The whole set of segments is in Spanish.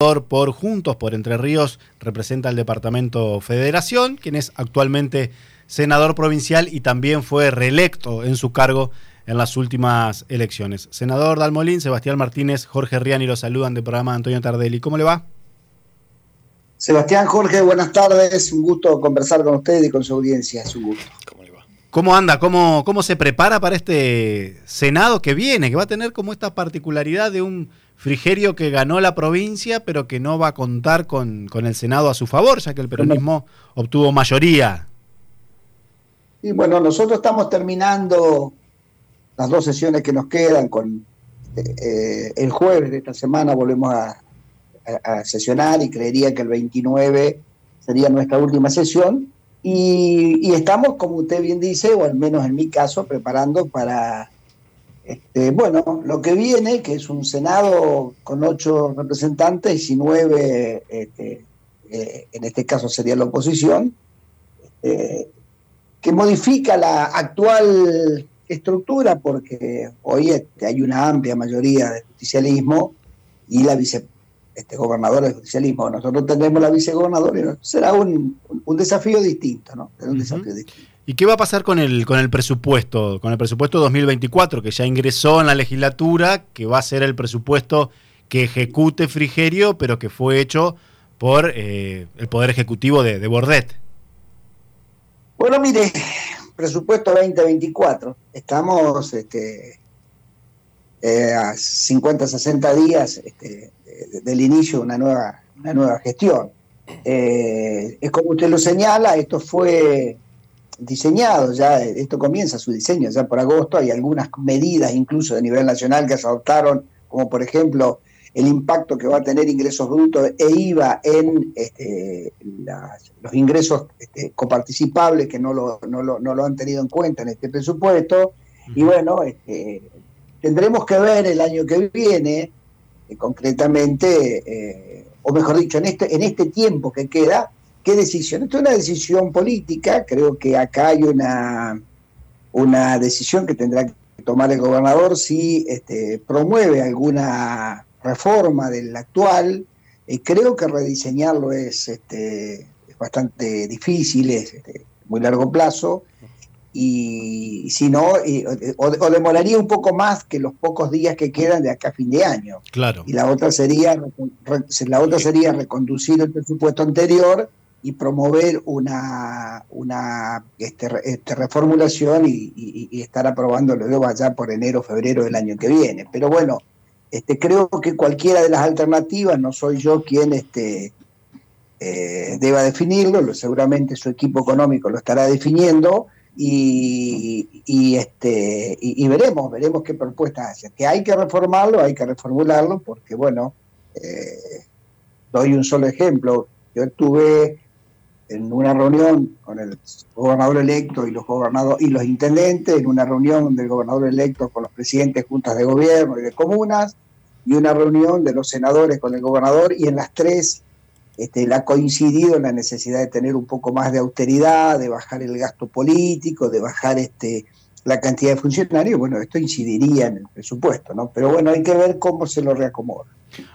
por Juntos por Entre Ríos representa al departamento Federación, quien es actualmente senador provincial y también fue reelecto en su cargo en las últimas elecciones. Senador Dalmolín, Sebastián Martínez, Jorge Riani los saludan del programa Antonio Tardelli. ¿Cómo le va? Sebastián, Jorge, buenas tardes. Un gusto conversar con usted y con su audiencia. Es un gusto. ¿Cómo le va? ¿Cómo anda? ¿Cómo, ¿Cómo se prepara para este Senado que viene? Que va a tener como esta particularidad de un Frigerio que ganó la provincia, pero que no va a contar con, el Senado a su favor, ya que el peronismo obtuvo mayoría. Y bueno, nosotros estamos terminando las dos sesiones que nos quedan con eh, el jueves de esta semana volvemos a, sesionar y creería que el 29 sería nuestra última sesión y, estamos, como usted bien dice, o al menos en mi caso, preparando para este, bueno, lo que viene, que es un Senado con ocho representantes y nueve, este, eh, en este caso sería la oposición, este, que modifica la actual estructura porque hoy hay una amplia mayoría de justicialismo y la vice este, gobernadora del justicialismo. Nosotros tendremos la vicegobernadora y será un, desafío distinto, ¿no? un desafío distinto. ¿Y qué va a pasar con el, con el presupuesto? Con el presupuesto 2024, que ya ingresó en la legislatura, que va a ser el presupuesto que ejecute Frigerio, pero que fue hecho por eh, el Poder Ejecutivo de, Bordet. Bueno, mire, presupuesto 2024. Estamos este, eh, a 50, 60 días este, del inicio de una nueva, una nueva gestión. Eh, es como usted lo señala, esto fue diseñado, ya esto comienza su diseño, ya por agosto hay algunas medidas incluso de nivel nacional que se adoptaron, como por ejemplo el impacto que va a tener ingresos brutos e IVA en este, los ingresos este, coparticipables que no lo, no, lo, han tenido en cuenta en este presupuesto. Y bueno, este, tendremos que ver el año que viene, eh, concretamente, eh, o mejor dicho, en este, en este tiempo que queda, ¿Qué decisión? Esto es una decisión política, creo que acá hay una, una decisión que tendrá que tomar el gobernador si este, promueve alguna reforma del actual. Eh, creo que rediseñarlo es, este, bastante difícil, es este, muy largo plazo, y, si no, o, demoraría un poco más que los pocos días que quedan de acá a fin de año. Claro. Y la otra sería, la otra sería reconducir el presupuesto anterior y promover una, una este, este reformulación y, estar aprobándolo luego allá por enero, febrero del año que viene. Pero bueno, este, creo que cualquiera de las alternativas, no soy yo quien este, eh, deba definirlo, seguramente su equipo económico lo estará definiendo y, este, y, veremos, veremos qué propuestas hace. Que hay que reformarlo, hay que reformularlo, porque bueno, eh, doy un solo ejemplo. Yo estuve en una reunión con el gobernador electo y los gobernadores y los intendentes, en una reunión del gobernador electo con los presidentes de juntas de gobierno y de comunas, y una reunión de los senadores con el gobernador, y en las tres este, él ha coincidido en la necesidad de tener un poco más de austeridad, de bajar el gasto político, de bajar este, la cantidad de funcionarios. Bueno, esto incidiría en el presupuesto, ¿no? Pero bueno, hay que ver cómo se lo reacomoda.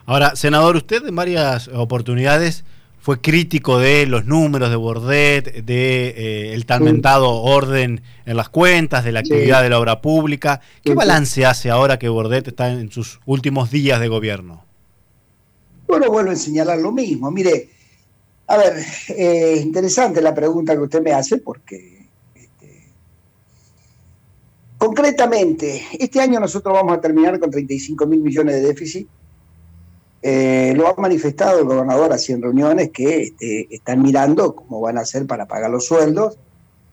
Ahora, senador, usted en varias oportunidades fue crítico de los números de Bordet, de eh, el tan mentado orden en las cuentas, de la actividad de la obra pública. ¿Qué balance hace ahora que Bordet está en sus últimos días de gobierno? Bueno, vuelvo a señalar lo mismo. Mire, a ver, eh, interesante la pregunta que usted me hace porque este, concretamente, este año nosotros vamos a terminar con 35 mil millones de déficit eh, lo ha manifestado el gobernador así en reuniones que este, están mirando cómo van a hacer para pagar los sueldos,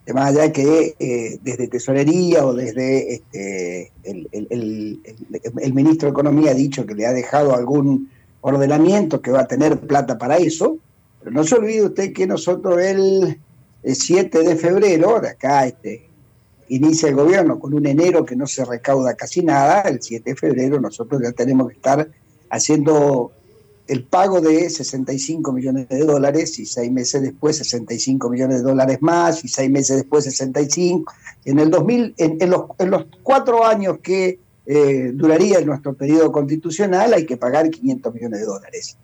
de más allá que eh, desde tesorería o desde este, el, ministro de Economía ha dicho que le ha dejado algún ordenamiento que va a tener plata para eso, pero no se olvide usted que nosotros el, 7 de febrero, de acá este, inicia el gobierno con un enero que no se recauda casi nada, el 7 de febrero nosotros ya tenemos que estar haciendo el pago de 65 millones de dólares y seis meses después 65 millones de dólares más y seis meses después 65. En el 2000, en, los, en los, cuatro años que eh, duraría nuestro periodo constitucional hay que pagar 500 millones de dólares.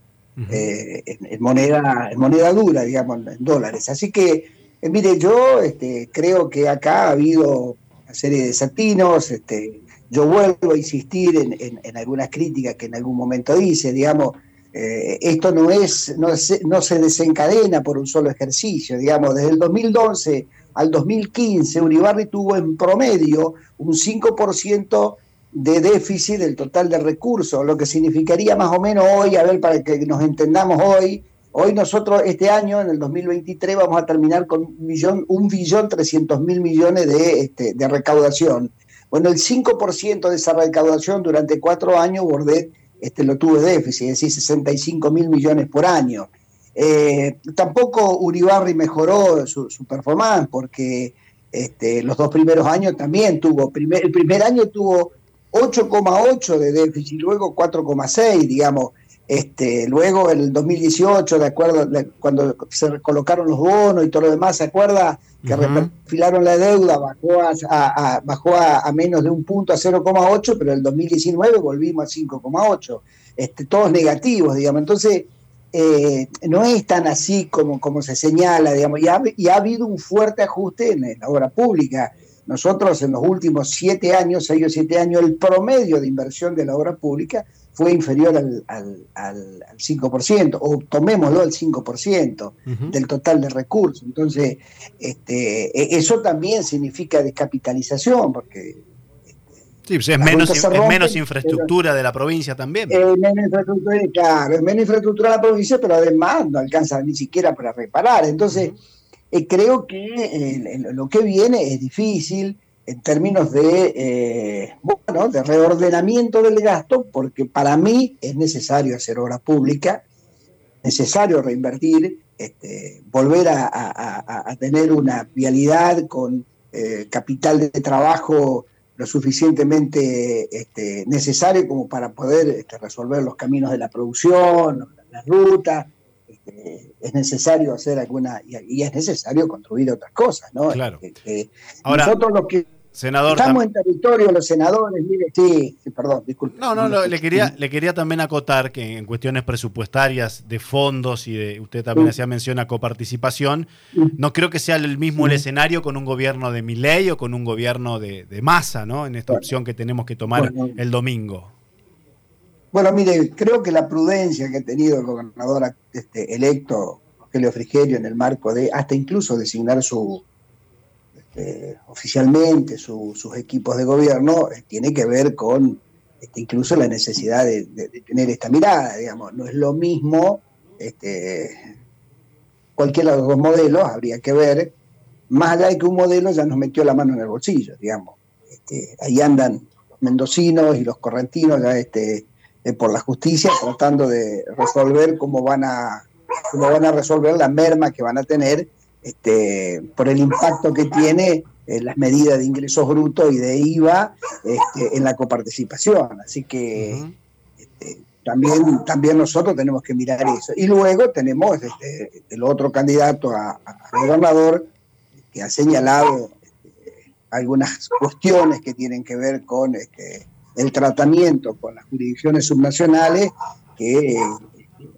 eh, en, moneda, en moneda dura, digamos, en dólares. Así que, eh, mire, yo este, creo que acá ha habido una serie de desatinos, este, yo vuelvo a insistir en, algunas críticas que en algún momento hice, digamos, eh, esto no es, no se, no se desencadena por un solo ejercicio, digamos, desde el 2011 al 2015 Uribarri tuvo en promedio un 5% de déficit del total de recursos, lo que significaría más o menos hoy, a ver, para que nos entendamos hoy, hoy nosotros este año, en el 2023, vamos a terminar con un billón, un billón trescientos mil millones de, este, de recaudación. Bueno, el 5% de esa recaudación durante cuatro años, Bordet este, lo tuvo déficit, es decir, 65 mil millones por año. Eh, tampoco Uribarri mejoró su, su performance porque este, los dos primeros años también tuvo, primer, el primer año tuvo 8,8 de déficit, luego 4,6, digamos. Este, luego el 2018, de acuerdo, cuando se colocaron los bonos y todo lo demás, ¿se acuerda? Que refilaron la deuda, bajó a, bajó a, menos de un punto, a 0,8, pero en el 2019 volvimos a 5,8. Este, todos negativos, digamos. Entonces, eh, no es tan así como, como se señala, digamos, y ha, y ha habido un fuerte ajuste en la obra pública. Nosotros en los últimos siete años, seis o siete años, el promedio de inversión de la obra pública fue inferior al, al, al, 5%, o tomémoslo al 5% del total de recursos. Entonces, este, e, eso también significa descapitalización, porque... Sí, pues es, menos, es menos infraestructura de la provincia también. Es menos infraestructura, claro, es menos infraestructura de la provincia, pero además no alcanza ni siquiera para reparar. Entonces, eh, creo que eh, lo que viene es difícil en términos de, eh, bueno, de reordenamiento del gasto, porque para mí es necesario hacer obra pública, necesario reinvertir, este, volver a, tener una vialidad con capital de trabajo lo suficientemente este, necesario como para poder este, resolver los caminos de la producción, las rutas, este, es necesario hacer alguna, y, es necesario construir otras cosas, ¿no? Claro. Ahora, nosotros los que senador, estamos en territorio, los senadores, mire, sí, perdón, disculpe. No, no, le, quería, le quería también acotar que en cuestiones presupuestarias, de fondos y de, usted también hacía mención a coparticipación, no creo que sea el mismo el escenario con un gobierno de Miley o con un gobierno de, masa, ¿no? En esta opción que tenemos que tomar el domingo. Bueno, mire, creo que la prudencia que ha tenido el gobernador este, electo, Rogelio Frigerio, en el marco de hasta incluso designar su este, oficialmente sus equipos de gobierno, eh, tiene que ver con este, incluso la necesidad de, tener esta mirada, digamos. No es lo mismo, este, cualquiera de los dos modelos habría que ver, más allá de que un modelo ya nos metió la mano en el bolsillo, digamos. Este, ahí andan los mendocinos y los correntinos ya este, eh, por la justicia, tratando de resolver cómo van a cómo van a resolver la merma que van a tener este, por el impacto que tiene eh, las medidas de ingresos brutos y de IVA este, en la coparticipación. Así que este, también, también nosotros tenemos que mirar eso. Y luego tenemos este, el otro candidato a, gobernador que ha señalado algunas cuestiones que tienen que ver con este, el tratamiento con las jurisdicciones subnacionales, que eh,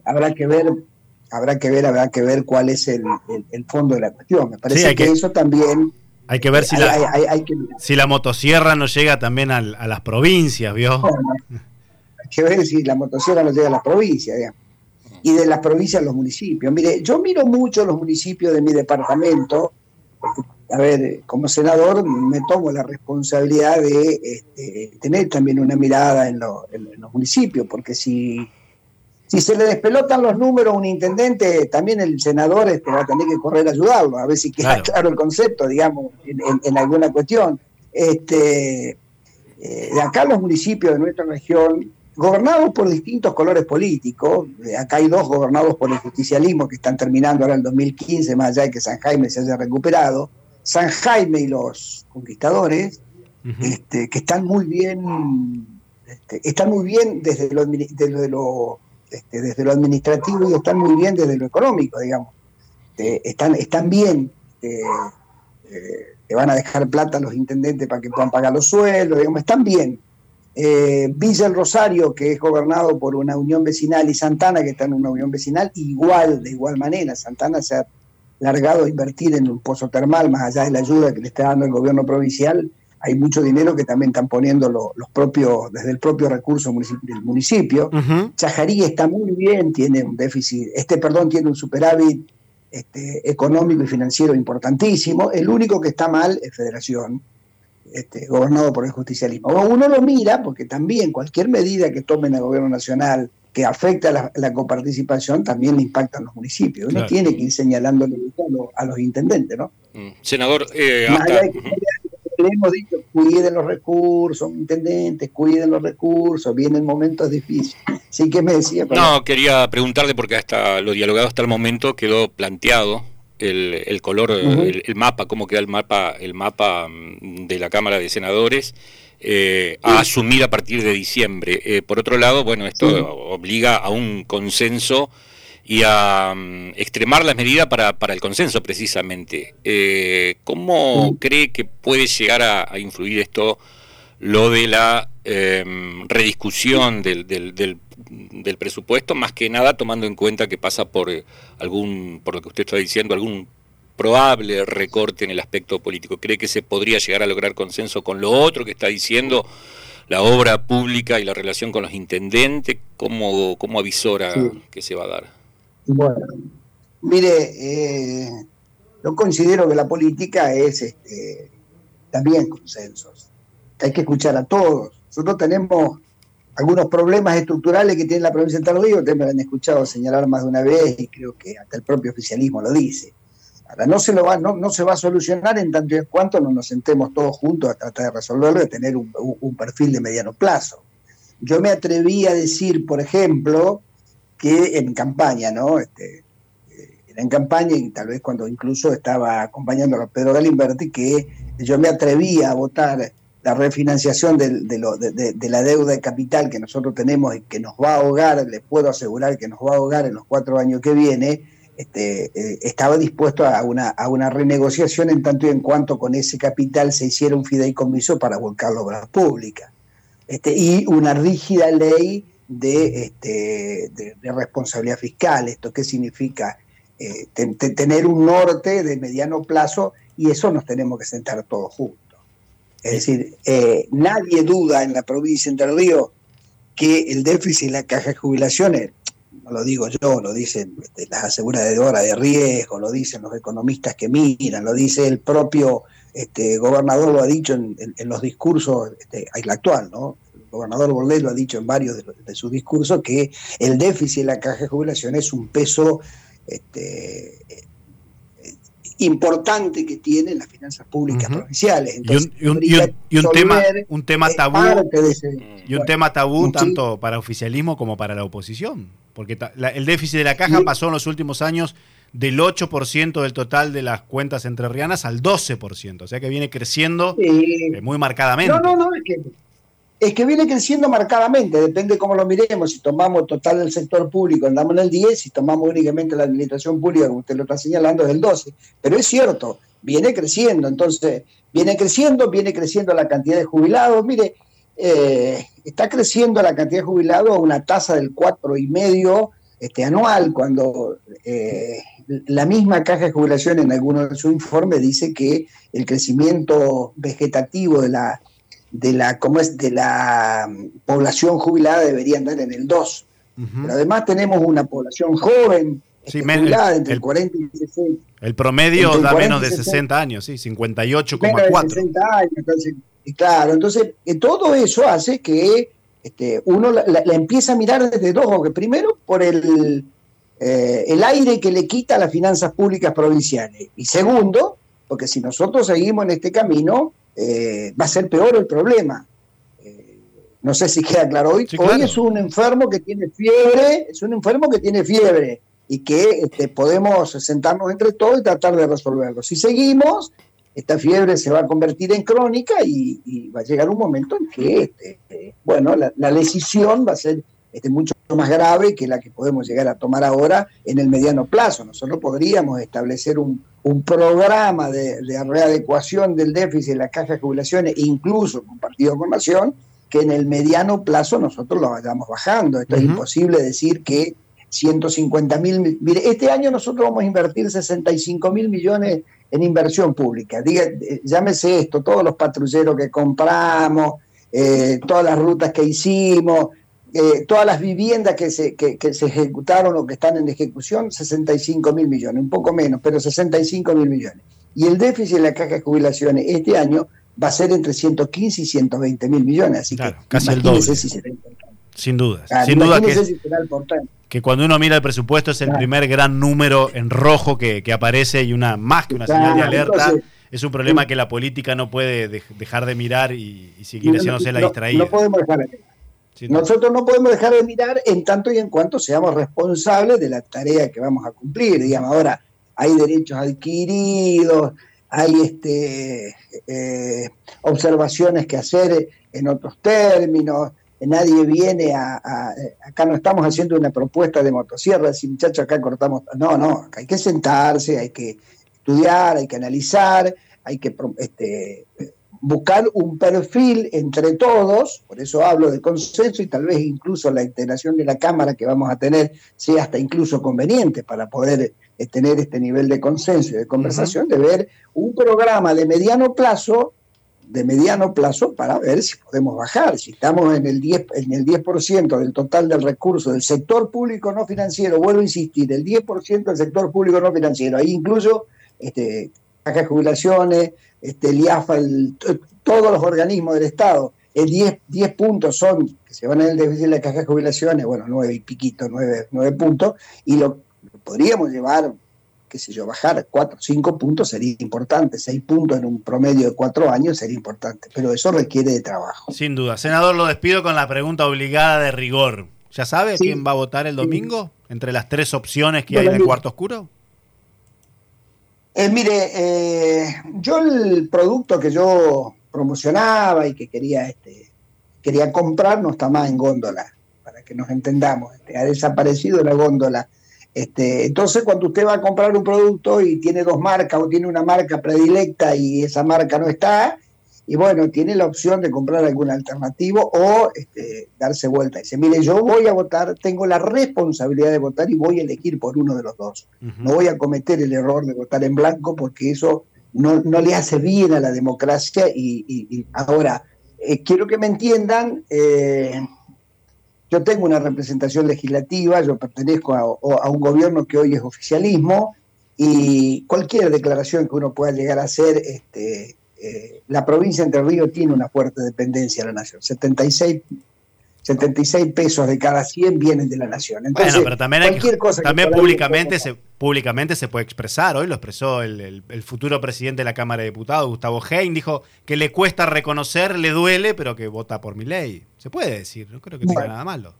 habrá que ver, habrá que ver, habrá que ver cuál es el, fondo de la cuestión. Me parece que, eso también hay que ver si, la, si la motosierra no llega también a las provincias, ¿vio? hay que ver si la motosierra no llega a las provincias, Y de las provincias a los municipios. Mire, yo miro mucho los municipios de mi departamento, a ver, como senador me tomo la responsabilidad de este, tener también una mirada en, los municipios, porque si, si se le despelotan los números a un intendente, también el senador este, va a tener que correr a ayudarlo, a ver si queda claro, el concepto, digamos, en, alguna cuestión. Este, eh, de acá los municipios de nuestra región, gobernados por distintos colores políticos, acá hay dos gobernados por el justicialismo que están terminando ahora el 2015, más allá de que San Jaime se haya recuperado, San Jaime y los conquistadores, este, que están muy bien, este, están muy bien desde lo, desde, lo, este, desde lo administrativo y están muy bien desde lo económico, digamos. están, están bien, eh, le van a dejar plata a los intendentes para que puedan pagar los sueldos, digamos, están bien. eh, Villa el Rosario, que es gobernado por una unión vecinal, y Santana, que está en una unión vecinal, igual, de igual manera. Santana se ha largado a invertir en un pozo termal, más allá de la ayuda que le está dando el gobierno provincial, hay mucho dinero que también están poniendo los propios, desde el propio recurso del municipio. Chajarí está muy bien, tiene un déficit, este perdón, tiene un superávit este, económico y financiero importantísimo. El único que está mal es Federación, este, gobernado por el justicialismo. Uno lo mira porque también cualquier medida que tomen el gobierno nacional que afecta a la, coparticipación también le impacta a los municipios. Uno tiene que ir señalándole a los, intendentes, ¿no? Mm. Senador, eh, le hemos dicho, cuiden los recursos, intendentes, cuiden los recursos, vienen momentos difíciles. Sí que me decía. No, quería preguntarle porque hasta lo dialogado hasta el momento quedó planteado el, color, el, mapa, cómo queda el mapa, el mapa mm, de la Cámara de Senadores. Eh, a asumir a partir de diciembre. Eh, por otro lado, bueno, esto obliga a un consenso y a mm, extremar las medidas para, para, el consenso precisamente. Eh, ¿Cómo cree que puede llegar a, influir esto, lo de la em, rediscusión del, del, del, presupuesto, más que nada tomando en cuenta que pasa por eh, algún, por lo que usted está diciendo, algún probable recorte en el aspecto político? ¿Cree que se podría llegar a lograr consenso con lo otro que está diciendo? la obra pública y la relación con los intendentes, ¿cómo, cómo avisora que se va a dar? Bueno, mire, eh, yo considero que la política es este, también consensos. Hay que escuchar a todos. Nosotros tenemos algunos problemas estructurales que tiene la provincia de Tardío, ustedes me han escuchado señalar más de una vez y creo que hasta el propio oficialismo lo dice. Ahora, no se, lo va, no, no se va a solucionar en tanto y en cuanto no nos sentemos todos juntos a tratar de resolverlo y tener un, un perfil de mediano plazo. Yo me atreví a decir, por ejemplo, que en campaña, ¿no? Este, eh, era en campaña y tal vez cuando incluso estaba acompañando a Pedro Galimberti, que yo me atrevía a votar la refinanciación de, la deuda de capital que nosotros tenemos y que nos va a ahogar, les puedo asegurar que nos va a ahogar en los cuatro años que viene, este, eh, estaba dispuesto a una, renegociación en tanto y en cuanto con ese capital se hiciera un fideicomiso para volcar la obras públicas. Este, y una rígida ley de, este, de, responsabilidad fiscal. ¿Esto qué significa? Eh, tener un norte de mediano plazo y eso nos tenemos que sentar todos juntos. Es decir, eh, nadie duda en la provincia de Entre Ríos que el déficit en la caja de jubilaciones, no lo digo yo, lo dicen este, las aseguradoras de riesgo, lo dicen los economistas que miran, lo dice el propio este, gobernador, lo ha dicho en, los discursos, este, actual, ¿no? Gobernador Bordet lo ha dicho en varios de, sus discursos, que el déficit de la caja de jubilación es un peso este, importante que tienen las finanzas públicas provinciales. y un, tema, un tema tabú, y un tema tabú tanto para oficialismo como para la oposición, porque el déficit de la caja pasó en los últimos años del 8% del total de las cuentas entrerrianas al 12%, o sea que viene creciendo eh, muy marcadamente. No, no, no, es que es que viene creciendo marcadamente, depende cómo lo miremos, si tomamos total del sector público, andamos en el 10, si tomamos únicamente la administración pública, como usted lo está señalando, es el 12, pero es cierto, viene creciendo, entonces, viene creciendo, viene creciendo la cantidad de jubilados, mire, eh, está creciendo la cantidad de jubilados a una tasa del 4,5 este, anual, cuando eh, la misma caja de jubilación en algunos de sus informes dice que el crecimiento vegetativo de la de la, ¿cómo es? de la mm, población jubilada debería andar en el 2. Pero además tenemos una población joven, este, jubilada entre el, 40 y 60. El promedio da menos de 60, años, sí, 58,4. 60 años, entonces, y claro, entonces eh, todo eso hace que este, uno la, empieza a mirar desde dos ojos. Primero, por el, eh, el aire que le quita a las finanzas públicas provinciales. Y segundo, porque si nosotros seguimos en este camino, eh, va a ser peor el problema. Eh, no sé si queda claro. Hoy, hoy es un enfermo que tiene fiebre, es un enfermo que tiene fiebre y que este, podemos sentarnos entre todos y tratar de resolverlo. Si seguimos, esta fiebre se va a convertir en crónica y, va a llegar un momento en que, este, bueno, la, la, decisión va a ser este, mucho más grave que la que podemos llegar a tomar ahora en el mediano plazo. Nosotros podríamos establecer un, un programa de, readecuación del déficit de la caja de jubilaciones, incluso compartido con Nación, que en el mediano plazo nosotros lo vayamos bajando. Esto es imposible decir que 150 mil. Mire, este año nosotros vamos a invertir 65 mil millones en inversión pública. Diga, eh, llámese esto, todos los patrulleros que compramos, eh, todas las rutas que hicimos, eh, todas las viviendas que se, que, se ejecutaron o que están en ejecución, 65 mil millones, un poco menos, pero 65 mil millones. Y el déficit en la caja de jubilaciones este año va a ser entre 115 y 120 mil millones. Así que casi el doble. sin duda. sin duda que, que, cuando uno mira el presupuesto es el primer gran número en rojo que, aparece y una más que una señal de alerta. es un problema que la política no puede dejar de mirar y, seguir haciéndose la distraída. No podemos dejar de nosotros no podemos dejar de mirar en tanto y en cuanto seamos responsables de la tarea que vamos a cumplir. Digamos, ahora hay derechos adquiridos, hay este, eh, observaciones que hacer en otros términos, nadie viene a, Acá no estamos haciendo una propuesta de motosierra, decir, muchachos, acá cortamos... No, no, hay que sentarse, hay que estudiar, hay que analizar, hay que este, buscar un perfil entre todos, por eso hablo de consenso y tal vez incluso la integración de la Cámara que vamos a tener sea hasta incluso conveniente para poder eh, tener este nivel de consenso y de conversación, de ver un programa de mediano plazo, de mediano plazo para ver si podemos bajar, si estamos en el 10%, en el 10 del total del recurso del sector público no financiero, vuelvo a insistir, el 10% del sector público no financiero, ahí incluso este, cajas de jubilaciones, este, el IAFA, todos los organismos del Estado, el 10, 10 puntos son, que se van en el déficit de la caja de jubilaciones, bueno, 9 y piquito, 9, 9 puntos, y lo, podríamos llevar, qué sé yo, bajar 4, 5 puntos sería importante, 6 puntos en un promedio de 4 años sería importante, pero eso requiere de trabajo. Sin duda. Senador, lo despido con la pregunta obligada de rigor. ¿Ya sabe quién va a votar el domingo entre las tres opciones que hay en el cuarto oscuro? Eh, mire, eh, yo el producto que yo promocionaba y que quería, este, quería comprar no está más en góndola, para que nos entendamos. Este, ha desaparecido la góndola. Este, entonces, cuando usted va a comprar un producto y tiene dos marcas o tiene una marca predilecta y esa marca no está, y bueno, tiene la opción de comprar algún alternativo o este, darse vuelta. Dice, mire, yo voy a votar, tengo la responsabilidad de votar y voy a elegir por uno de los dos. No voy a cometer el error de votar en blanco porque eso no, le hace bien a la democracia. Y, ahora, eh, quiero que me entiendan, eh, yo tengo una representación legislativa, yo pertenezco a, a un gobierno que hoy es oficialismo y cualquier declaración que uno pueda llegar a hacer... Este, eh, la provincia de Entre Ríos tiene una fuerte dependencia de la nación. 76, 76 pesos de cada 100 vienen de la nación. Entonces, bueno, pero también, cosa también públicamente, se, públicamente se puede expresar. Hoy lo expresó el, futuro presidente de la Cámara de Diputados, Gustavo Hein, dijo que le cuesta reconocer, le duele, pero que vota por mi ley. Se puede decir, no creo que tenga nada malo.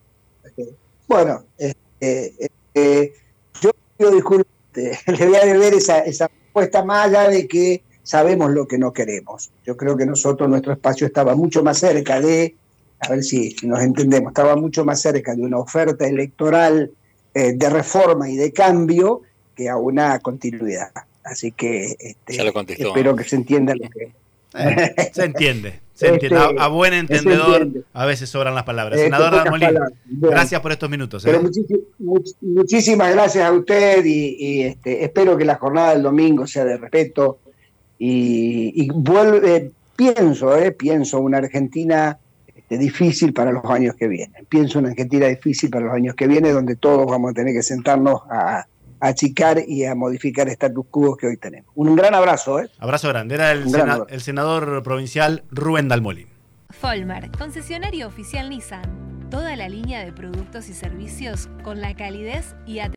Bueno, eh, yo disculpe, le voy a deber esa, esa respuesta más allá de que sabemos lo que no queremos. Yo creo que nosotros, nuestro espacio estaba mucho más cerca de, a ver si, nos entendemos, estaba mucho más cerca de una oferta electoral eh, de reforma y de cambio que a una continuidad. Así que este, espero que se entienda lo que... Eh, se entiende, se este, entiende. A, buen entendedor a veces sobran las palabras. Este, Senador gracias por estos minutos. ¿eh? muchísimas gracias a usted y, este, espero que la jornada del domingo sea de respeto, y, vuelve, pienso, eh, pienso una Argentina este, difícil para los años que vienen. Pienso una Argentina difícil para los años que vienen, donde todos vamos a tener que sentarnos a, achicar y a modificar el status quo que hoy tenemos. Un, gran abrazo. ¿eh? Abrazo grande. Era el, el senador provincial Rubén Dalmolín. Folmar, concesionario oficial Nissan. Toda la línea de productos y servicios con la calidez y atención